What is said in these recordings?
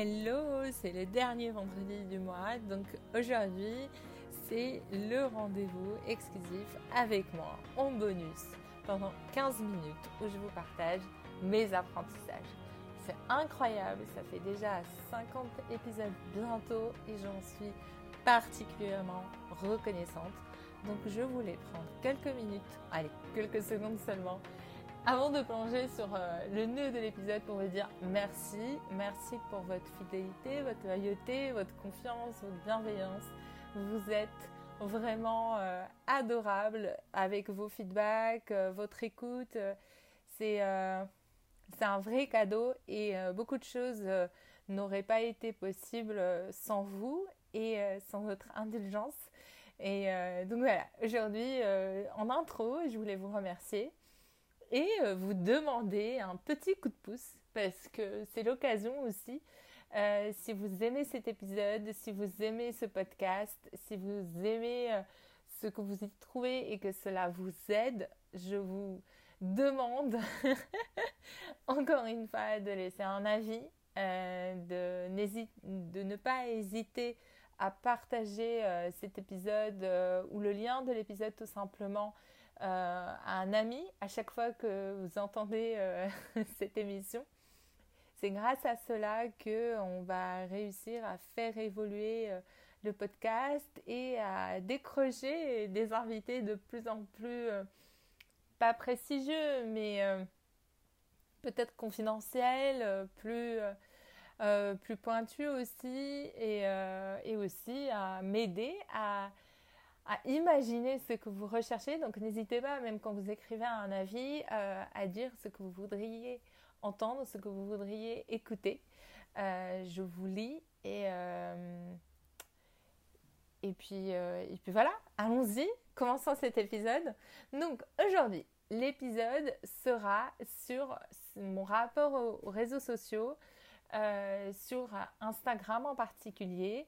Hello, c'est le dernier vendredi du mois, donc aujourd'hui c'est le rendez-vous exclusif avec moi en bonus pendant 15 minutes où je vous partage mes apprentissages. C'est incroyable, ça fait déjà 50 épisodes bientôt et j'en suis particulièrement reconnaissante. Donc je voulais prendre quelques minutes, allez, quelques secondes seulement, avant de plonger sur euh, le nœud de l'épisode pour vous dire merci, merci pour votre fidélité, votre loyauté, votre confiance, votre bienveillance. Vous êtes vraiment euh, adorable avec vos feedbacks, euh, votre écoute. c'est c'est un vrai cadeau et beaucoup de choses n'auraient pas été possibles sans vous et sans votre indulgence. Et donc voilà, aujourd'hui, en intro, je voulais vous remercier et euh, vous demander un petit coup de pouce parce que c'est l'occasion aussi. Euh, si vous aimez cet épisode, si vous aimez ce podcast, si vous aimez euh, ce que vous y trouvez et que cela vous aide, je vous demande encore une fois de laisser un avis, de, de, ne pas hésiter à partager cet épisode ou le lien de l'épisode tout simplement euh, un ami à chaque fois que vous entendez euh, cette émission. C'est grâce à cela que on va réussir à faire évoluer euh, le podcast et à décrocher des invités de plus en plus pas prestigieux, mais peut-être confidentiels, plus plus pointus aussi, et, et aussi à m'aider à à imaginer ce que vous recherchez. Donc n'hésitez pas, même quand vous écrivez un avis, euh, à dire ce que vous voudriez entendre, ce que vous voudriez écouter. Euh, je vous lis et, euh, et, puis, et puis voilà, allons-y, commençons cet épisode. Donc aujourd'hui, l'épisode sera sur mon rapport aux réseaux sociaux, euh, sur Instagram en particulier,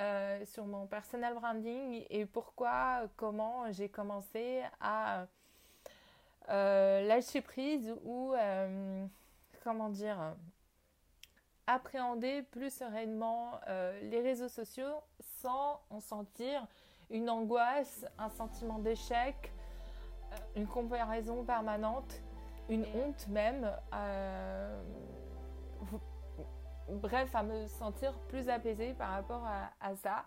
euh, sur mon personal branding et pourquoi, comment j'ai commencé à euh, lâcher prise ou, comment dire, appréhender plus sereinement les réseaux sociaux sans en sentir une angoisse, un sentiment d'échec, une comparaison permanente, une honte même bref, à me sentir plus apaisée par rapport à, ça.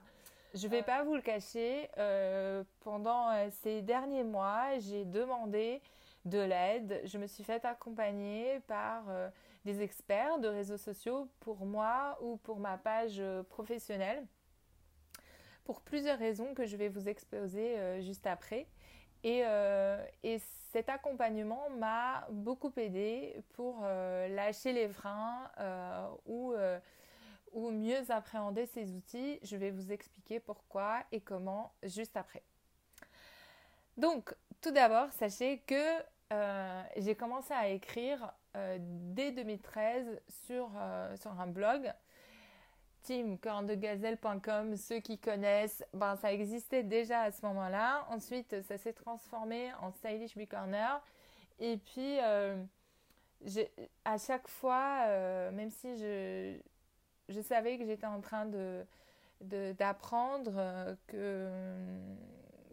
Je ne vais pas vous le cacher, euh, pendant euh, ces derniers mois, j'ai demandé de l'aide. Je me suis fait accompagner par euh, des experts de réseaux sociaux pour moi ou pour ma page professionnelle pour plusieurs raisons que je vais vous exposer juste après. Et, et cet accompagnement m'a beaucoup aidé pour euh, lâcher les freins euh, ou, euh, ou mieux appréhender ces outils. Je vais vous expliquer pourquoi et comment juste après. Donc, tout d'abord, sachez que j'ai commencé à écrire dès 2013 sur, sur un blog teamcorndegazelle.com, ceux qui connaissent, ben, ça existait déjà à ce moment-là. Ensuite, ça s'est transformé en Stylish Corner. Et puis, euh, à chaque fois, euh, même si je, savais que j'étais en train d'apprendre euh,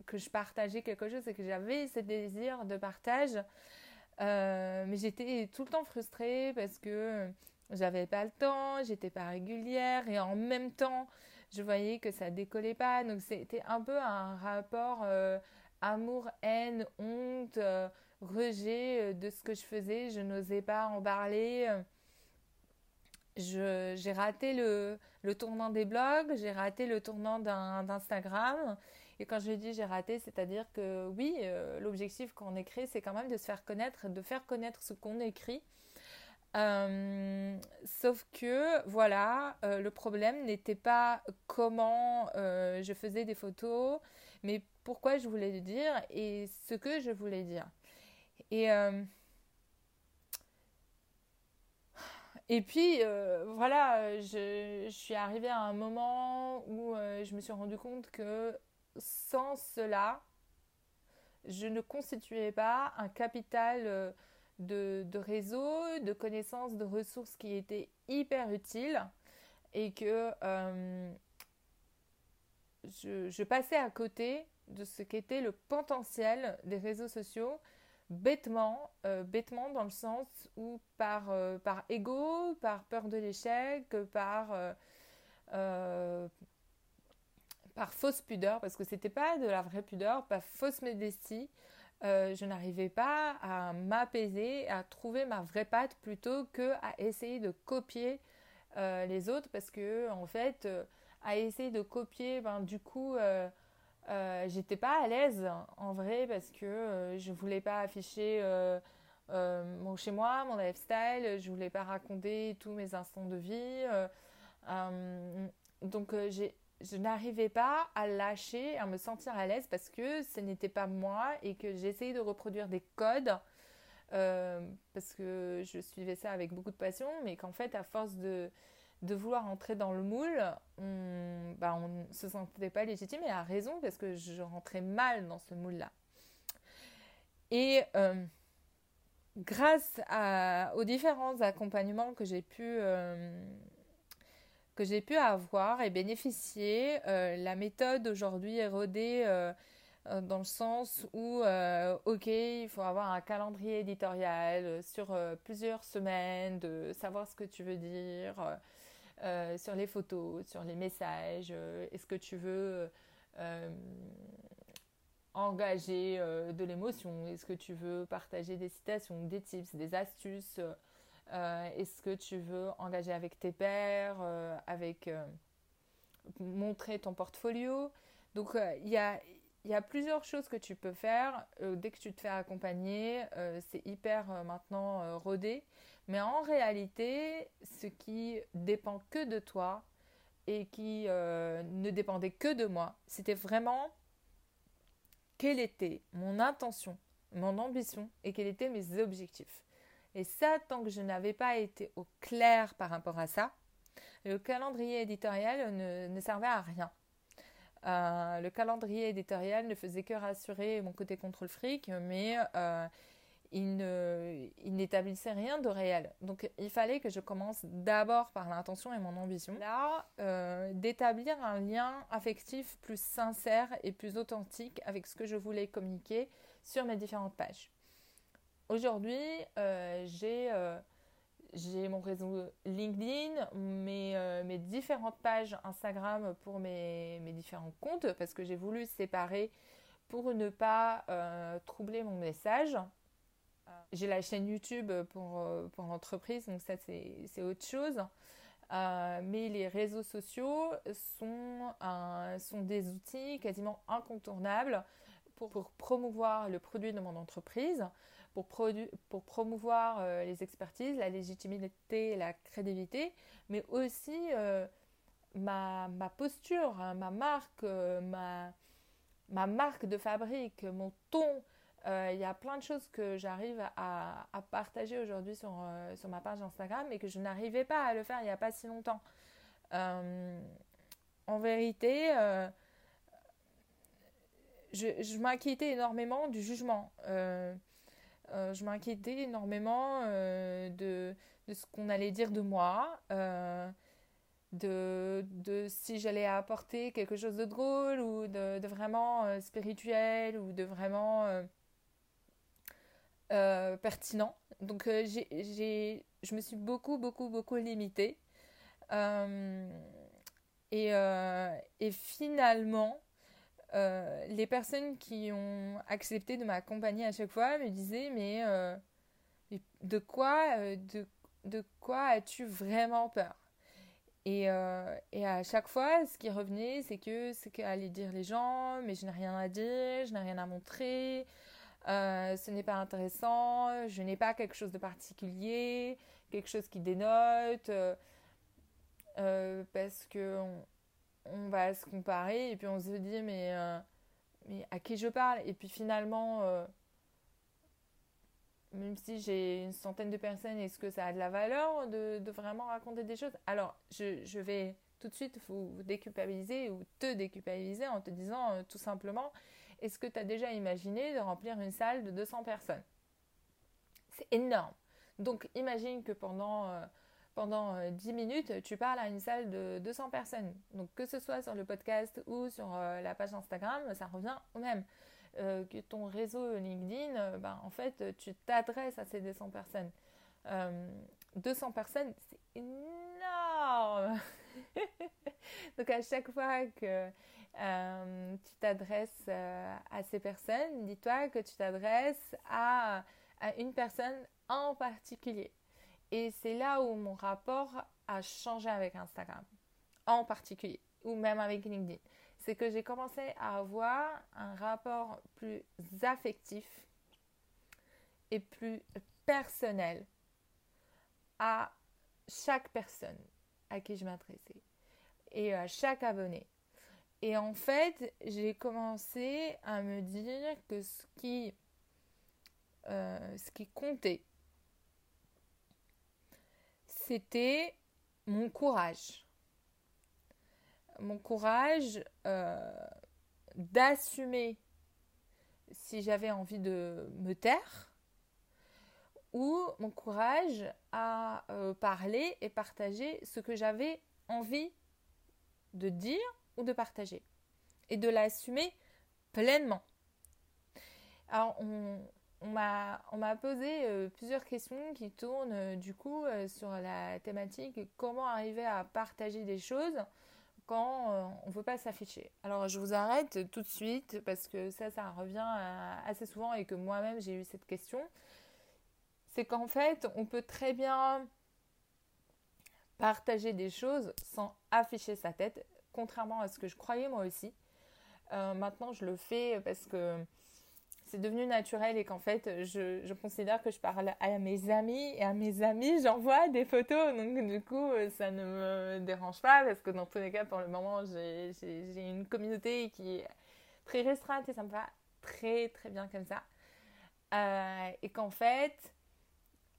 que je partageais quelque chose et que j'avais ce désir de partage, mais j'étais tout le temps frustrée parce que j'avais pas le temps, j'étais pas régulière et en même temps, je voyais que ça décollait pas. Donc c'était un peu un rapport euh, amour, haine, honte, euh, rejet euh, de ce que je faisais. Je n'osais pas en parler. J'ai raté le, le, tournant des blogs, j'ai raté le tournant d'Instagram. Et quand je dis j'ai raté, c'est-à-dire que oui, l'objectif qu'on écrit, c'est quand même de se faire connaître, de faire connaître ce qu'on écrit. Euh, sauf que, voilà, euh, le problème n'était pas comment euh, je faisais des photos, mais pourquoi je voulais le dire et ce que je voulais dire. Et, et puis, voilà, je, je, suis arrivée à un moment où je me suis rendu compte que sans cela, je ne constituais pas un capital de, de réseaux, de connaissances, de ressources qui étaient hyper utiles. et que je, passais à côté de ce qu'était le potentiel des réseaux sociaux bêtement, bêtement dans le sens où par, par ego, par peur de l'échec, par, par fausse pudeur, parce que c'était pas de la vraie pudeur, pas fausse modestie, euh, je n'arrivais pas à m'apaiser, à trouver ma vraie patte plutôt que à essayer de copier euh, les autres parce que en fait euh, à essayer de copier ben, du coup j'étais pas à l'aise en vrai parce que je voulais pas afficher mon chez moi mon lifestyle je voulais pas raconter tous mes instants de vie donc j'ai je n'arrivais pas à lâcher, à me sentir à l'aise parce que ce n'était pas moi et que j'essayais de reproduire des codes euh, parce que je suivais ça avec beaucoup de passion, mais qu'en fait, à force de, de vouloir entrer dans le moule, on bah, ne se sentait pas légitime et à raison parce que je rentrais mal dans ce moule-là. Et euh, grâce aux différents accompagnements que j'ai pu euh, que j'ai pu avoir et bénéficier. Euh, la méthode aujourd'hui est rodée euh, euh, dans le sens où, ok, il faut avoir un calendrier éditorial sur plusieurs semaines, de savoir ce que tu veux dire, sur les photos, sur les messages, est-ce que tu veux engager de l'émotion, est-ce que tu veux partager des citations, des tips, des astuces est-ce que tu veux engager avec tes pairs, euh, avec euh, montrer ton portfolio? Donc il y a, y, a, plusieurs choses que tu peux faire dès que tu te fais accompagner. c'est hyper maintenant rodé. Mais en réalité, ce qui dépend que de toi et qui ne dépendait que de moi, c'était vraiment quelle était mon intention, mon ambition et quels étaient mes objectifs. Et ça, tant que je n'avais pas été au clair par rapport à ça, le calendrier éditorial ne, servait à rien. Euh, le calendrier éditorial ne faisait que rassurer mon côté contrôle fric, mais euh, il n'établissait rien de réel. Donc il fallait que je commence d'abord par l'intention et mon ambition. Là, euh, d'établir un lien affectif plus sincère et plus authentique avec ce que je voulais communiquer sur mes différentes pages. Aujourd'hui, euh, euh, j'ai mon réseau LinkedIn, mes, euh, différentes pages Instagram pour mes, différents comptes parce que j'ai voulu séparer pour ne pas troubler mon message. J'ai la chaîne YouTube pour, l'entreprise, donc ça c'est autre chose. mais les réseaux sociaux sont, des outils quasiment incontournables pour promouvoir le produit de mon entreprise pour, pour promouvoir euh, les expertises, la légitimité, la crédibilité, mais aussi euh, ma, ma, posture, hein, ma marque, euh, ma, ma, marque de fabrique, mon ton. Il y a plein de choses que j'arrive à, à, partager aujourd'hui sur, sur ma page Instagram et que je n'arrivais pas à le faire il n'y a pas si longtemps. en vérité, je, je m'inquiétais énormément du jugement. Je m'inquiétais énormément euh, de, ce qu'on allait dire de moi, euh, de, si j'allais apporter quelque chose de drôle ou de, vraiment spirituel ou de vraiment pertinent. Donc je me suis beaucoup, beaucoup, beaucoup limitée. et finalement, euh, les personnes qui ont accepté de m'accompagner à chaque fois me disaient mais euh, de quoi euh, de, de, quoi as-tu vraiment peur? Et, et, à chaque fois ce qui revenait c'est que c'est qu'allaient dire les gens mais je n'ai rien à dire je n'ai rien à montrer ce n'est pas intéressant je n'ai pas quelque chose de particulier quelque chose qui dénote parce que va se comparer et puis on se dit mais, euh, à qui je parle? Et puis finalement, euh, même si j'ai une centaine de personnes, est-ce que ça a de la valeur de, vraiment raconter des choses? Alors, je, vais tout de suite vous, déculpabiliser ou te déculpabiliser en te disant euh, tout simplement, est-ce que tu as déjà imaginé de remplir une salle de 200 personnes? C'est énorme. Donc imagine que pendant pendant 10 minutes, tu parles à une salle de 200 personnes. Donc que ce soit sur le podcast ou sur la page Instagram, ça revient au même. que ton réseau LinkedIn, ben, en fait, tu t'adresses à ces 200 personnes. 200 personnes, c'est énorme. Donc à chaque fois que euh, tu t'adresses euh, à ces personnes, dis-toi que tu t'adresses à, une personne en particulier. Et c'est là où mon rapport a changé avec Instagram, en particulier, ou même avec LinkedIn. C'est que j'ai commencé à avoir un rapport plus affectif et plus personnel à chaque personne à qui je m'adressais et à chaque abonné. Et en fait, j'ai commencé à me dire que ce qui, euh, ce qui comptait, c'était mon courage. Mon courage euh, d'assumer si j'avais envie de me taire ou mon courage à euh, parler et partager ce que j'avais envie de dire ou de partager et de l'assumer pleinement. Alors on, on m'a posé euh, plusieurs questions qui tournent euh, du coup sur la thématique comment arriver à partager des choses quand on ne veut pas s'afficher. Alors je vous arrête tout de suite parce que ça, ça revient assez souvent et que moi-même j'ai eu cette question c'est qu'en fait, on peut très bien partager des choses sans afficher sa tête, contrairement à ce que je croyais moi aussi. Euh, maintenant, je le fais parce que c'est devenu naturel et qu'en fait, je, considère que je parle à mes amis et à mes amis, j'envoie des photos. Donc, du coup, ça ne me dérange pas parce que dans tous les cas, pour le moment, j'ai une communauté qui est très restreinte et ça me va très, très bien comme ça. Euh, et qu'en fait,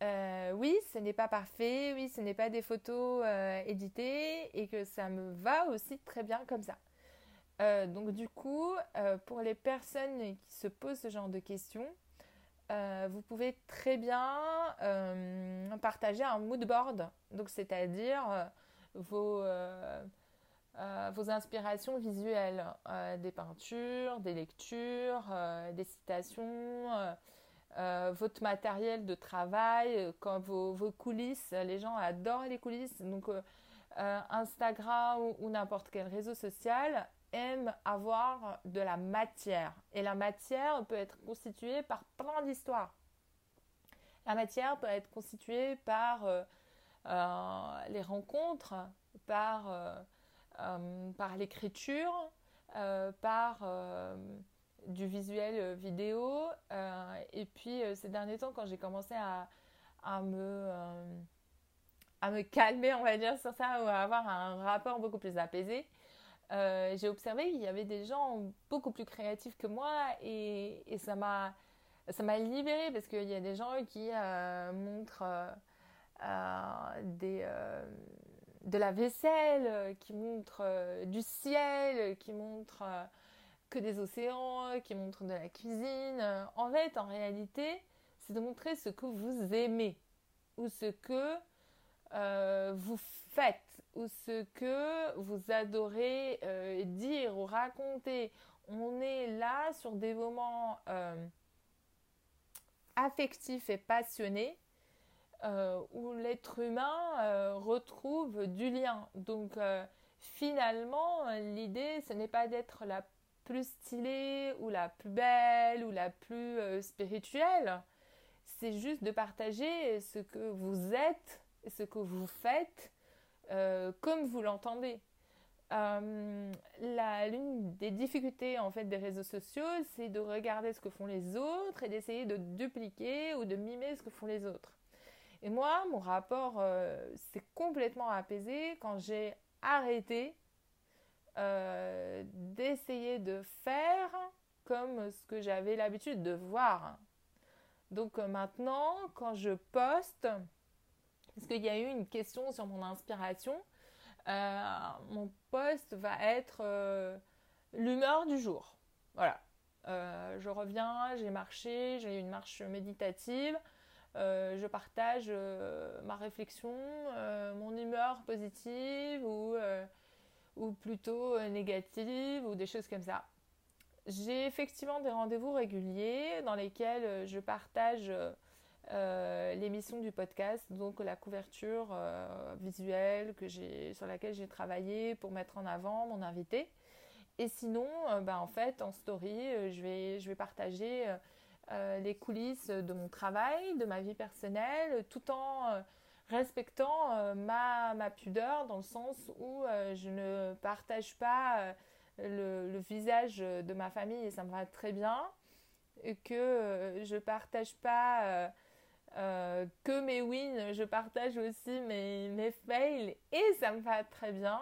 euh, oui, ce n'est pas parfait, oui, ce n'est pas des photos euh, éditées et que ça me va aussi très bien comme ça. Euh, donc du coup, pour les personnes qui se posent ce genre de questions, vous pouvez très bien partager un mood board, donc c'est-à-dire vos, inspirations visuelles, des peintures, des lectures, des citations euh, votre matériel de travail, euh, vos, coulisses. Les gens adorent les coulisses. Donc, euh, Instagram ou, n'importe quel réseau social aime avoir de la matière. Et la matière peut être constituée par plein d'histoires. La matière peut être constituée par les rencontres, par, par l'écriture, par du visuel euh, vidéo. Euh, et puis euh, ces derniers temps, quand j'ai commencé à, à me, à me calmer, on va dire, sur ça, ou à avoir un rapport beaucoup plus apaisé, j'ai observé qu'il y avait des gens beaucoup plus créatifs que moi et, ça m'a ça m'a libérée parce qu'il y a des gens qui montrent des, de la vaisselle, qui montrent du ciel, qui montrent que des océans, qui montrent de la cuisine. En fait, en réalité, c'est de montrer ce que vous aimez ou ce que euh, vous faites ou ce que vous adorez euh, dire ou raconter. On est là sur des moments euh, affectifs et passionnés où l'être humain retrouve du lien. Donc finalement, l'idée, ce n'est pas d'être la plus stylée ou la plus belle ou la plus euh, spirituelle. C'est juste de partager ce que vous êtes, ce que vous faites, euh, comme vous l'entendez. Euh, l'une des difficultés en fait des réseaux sociaux, c'est de regarder ce que font les autres et d'essayer de dupliquer ou de mimer ce que font les autres. Et moi, mon rapport s'est complètement apaisé quand j'ai arrêté euh, d'essayer de faire comme ce que j'avais l'habitude de voir. Donc euh, maintenant, quand je poste, parce qu'il y a eu une question sur mon inspiration, euh, mon poste va être l'humeur du jour. Voilà. je reviens, j'ai marché, j'ai une marche méditative. je partage ma réflexion, mon humeur positive ou, ou plutôt négative ou des choses comme ça. J'ai effectivement des rendez-vous réguliers dans lesquels je partage euh, l'émission du podcast, donc la couverture euh, visuelle que sur laquelle j'ai travaillé pour mettre en avant mon invité. Et sinon, euh, bah, en fait, en story, je, vais, je vais partager les coulisses de mon travail, de ma vie personnelle, tout en respectant ma, ma, pudeur dans le sens où je ne partage pas le, le, visage de ma famille et ça me va très bien. Que je partage pas euh, que mes wins, je partage aussi mes, fails et ça me va très bien.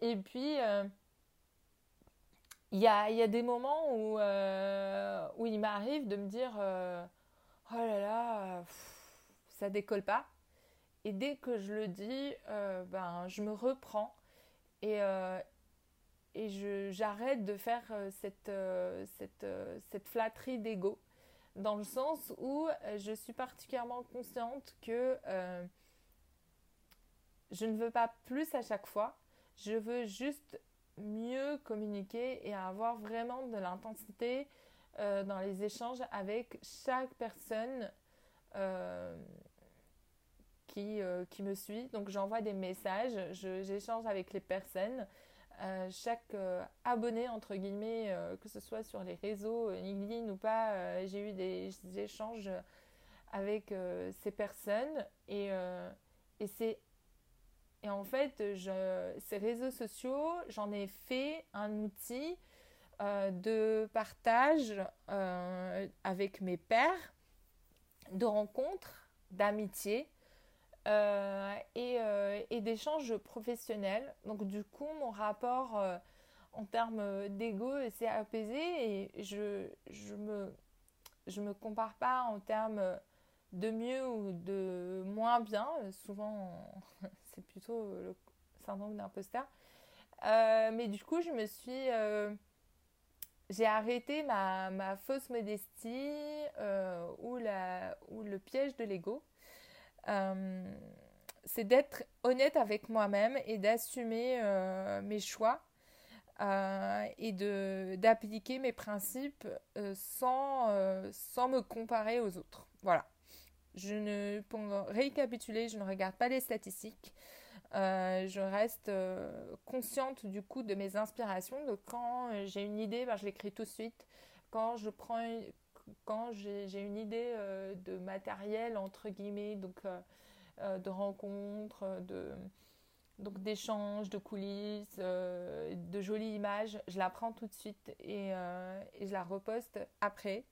Et puis, euh, il y, a, des moments où, euh, il m'arrive de me dire Oh là là, ça décolle pas. Et dès que je le dis, ben, je me reprends et, et j'arrête de faire cette, cette, cette flatterie d'ego dans le sens où euh, je suis particulièrement consciente que euh, je ne veux pas plus à chaque fois, je veux juste mieux communiquer et avoir vraiment de l'intensité euh, dans les échanges avec chaque personne qui, qui me suit. Donc j'envoie des messages, j'échange avec les personnes euh, chaque euh, abonné, entre guillemets, euh, que ce soit sur les réseaux, LinkedIn ou pas, j'ai eu des, échanges avec ces personnes et, et c'est et en fait je, ces réseaux sociaux j'en ai fait un outil de partage avec mes pairs de rencontres d'amitié euh, euh, et, d'échanges professionnels. Donc du coup, mon rapport euh, en termes d'ego s'est apaisé et je je me je me compare pas en termes de mieux ou de moins bien. Souvent, c'est plutôt le syndrome d'imposteur. mais du coup, je me suis j'ai arrêté ma, ma, fausse modestie ou, la, ou le piège de l'ego. Euh, c'est d'être honnête avec moi-même et d'assumer euh, mes choix euh, et de d'appliquer mes principes sans, sans me comparer aux autres. Voilà. Je ne, pour récapituler, je ne regarde pas les statistiques. je reste consciente du coup de mes inspirations. Donc quand j'ai une idée, ben, je l'écris tout de suite. Quand je prends, quand j'ai une idée euh, de matériel, entre guillemets, donc euh, euh, de rencontres, de, donc d'échanges, de coulisses, de jolies images, je la prends tout de suite et, et je la reposte après.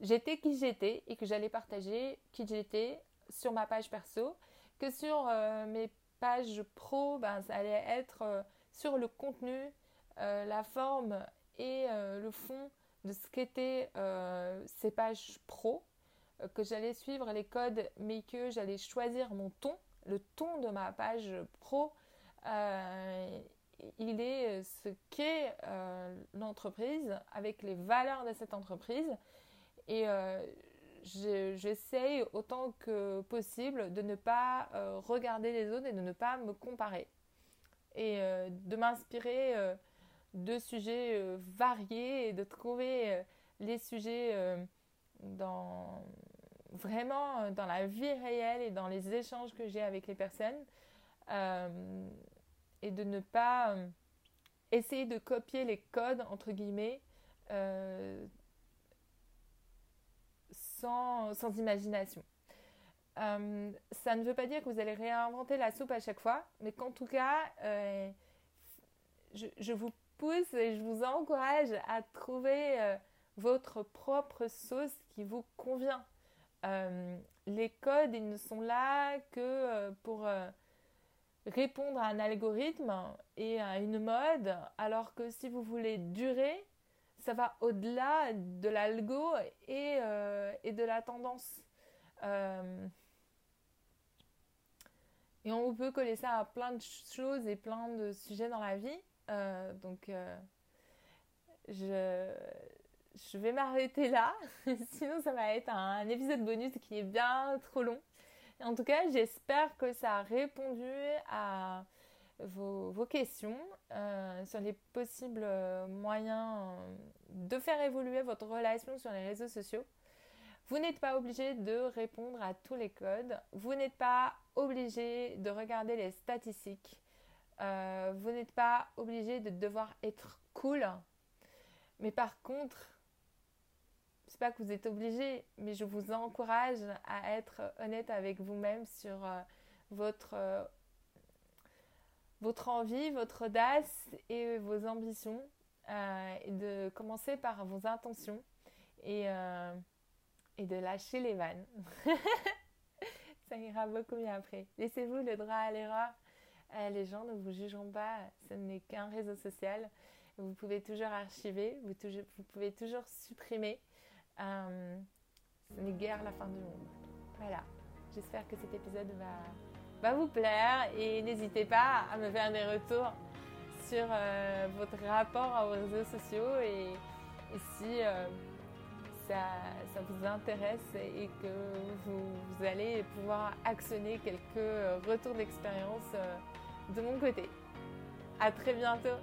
J'étais qui j'étais et que j'allais partager qui j'étais sur ma page perso, que sur mes pages pro, ben, ça allait être sur le contenu, la forme et le fond de ce qu'étaient euh, ces pages pro, euh, que j'allais suivre les codes, mais que j'allais choisir mon ton, le ton de ma page pro. Euh, il est ce qu'est l'entreprise avec les valeurs de cette entreprise. Et j'essaye autant que possible de ne pas regarder les autres et de ne pas me comparer. Et de m'inspirer de sujets euh, variés et de trouver euh, les sujets euh, dans vraiment dans la vie réelle et dans les échanges que j'ai avec les personnes et de ne pas essayer de copier les codes entre guillemets sans, sans, imagination. ça ne veut pas dire que vous allez réinventer la soupe à chaque fois, mais qu'en tout cas, je, je, vous et je vous encourage à trouver euh, votre propre sauce qui vous convient. Euh, les codes, ils ne sont là que euh, pour répondre à un algorithme et à une mode, alors que si vous voulez durer, ça va au-delà de l'algo et, et, de la tendance. et on peut coller ça à plein de choses et plein de sujets dans la vie. Euh, donc, euh, je, vais m'arrêter là, sinon ça va être un épisode bonus qui est bien trop long. En tout cas, j'espère que ça a répondu à vos, questions euh, sur les possibles moyens de faire évoluer votre relation sur les réseaux sociaux. Vous n'êtes pas obligé de répondre à tous les codes. Vous n'êtes pas obligé de regarder les statistiques. Euh, vous n'êtes pas obligé de devoir être cool. Mais par contre, c'est pas que vous êtes obligé, mais je vous encourage à être honnête avec vous-même sur euh, votre, euh, votre envie, votre audace et vos ambitions. et de commencer par vos intentions et, et de lâcher les vannes. Ça ira beaucoup mieux après. Laissez-vous le droit à l'erreur. Euh, les gens ne vous jugeront pas. Ce n'est qu'un réseau social. Vous pouvez toujours archiver, vous, pouvez toujours supprimer. Euh, ce n'est guère la fin du monde. Voilà. J'espère que cet épisode va, vous plaire et n'hésitez pas à me faire des retours sur euh, votre rapport aux réseaux sociaux et, si ça, vous intéresse et que vous, allez pouvoir actionner quelques retours d'expérience euh, de mon côté. À très bientôt